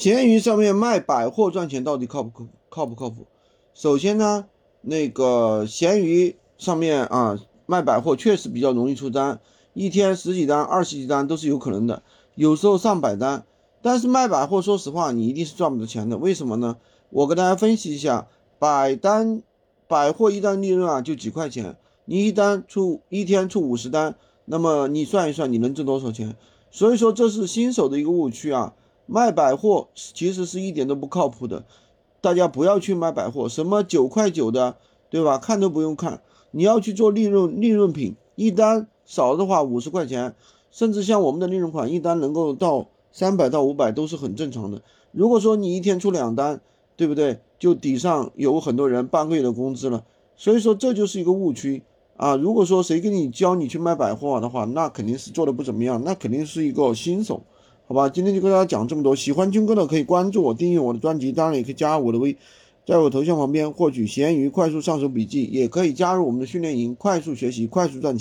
闲鱼上面卖百货赚钱到底靠不靠靠不靠谱？首先呢，那个闲鱼上面啊卖百货确实比较容易出单，一天十几单、二十几单都是有可能的，有时候上百单。但是卖百货，说实话，你一定是赚不到钱的。为什么呢？我跟大家分析一下，百单百货一单利润啊就几块钱，你一单出一天出五十单，那么你算一算你能挣多少钱？所以说这是新手的一个误区啊。卖百货其实是一点都不靠谱的，大家不要去卖百货，什么九块九的，对吧？看都不用看，你要去做利润利润品，一单少的话五十块钱，甚至像我们的利润款，一单能够到三百到五百都是很正常的。如果说你一天出两单，对不对？就抵上有很多人半个月的工资了，所以说这就是一个误区啊。如果说谁给你教你去卖百货的话，那肯定是做的不怎么样，那肯定是一个新手。好吧，今天就跟大家讲这么多。喜欢军哥的可以关注我，订阅我的专辑，当然也可以加我的微，在我头像旁边获取闲鱼快速上手笔记，也可以加入我们的训练营，快速学习，快速赚钱。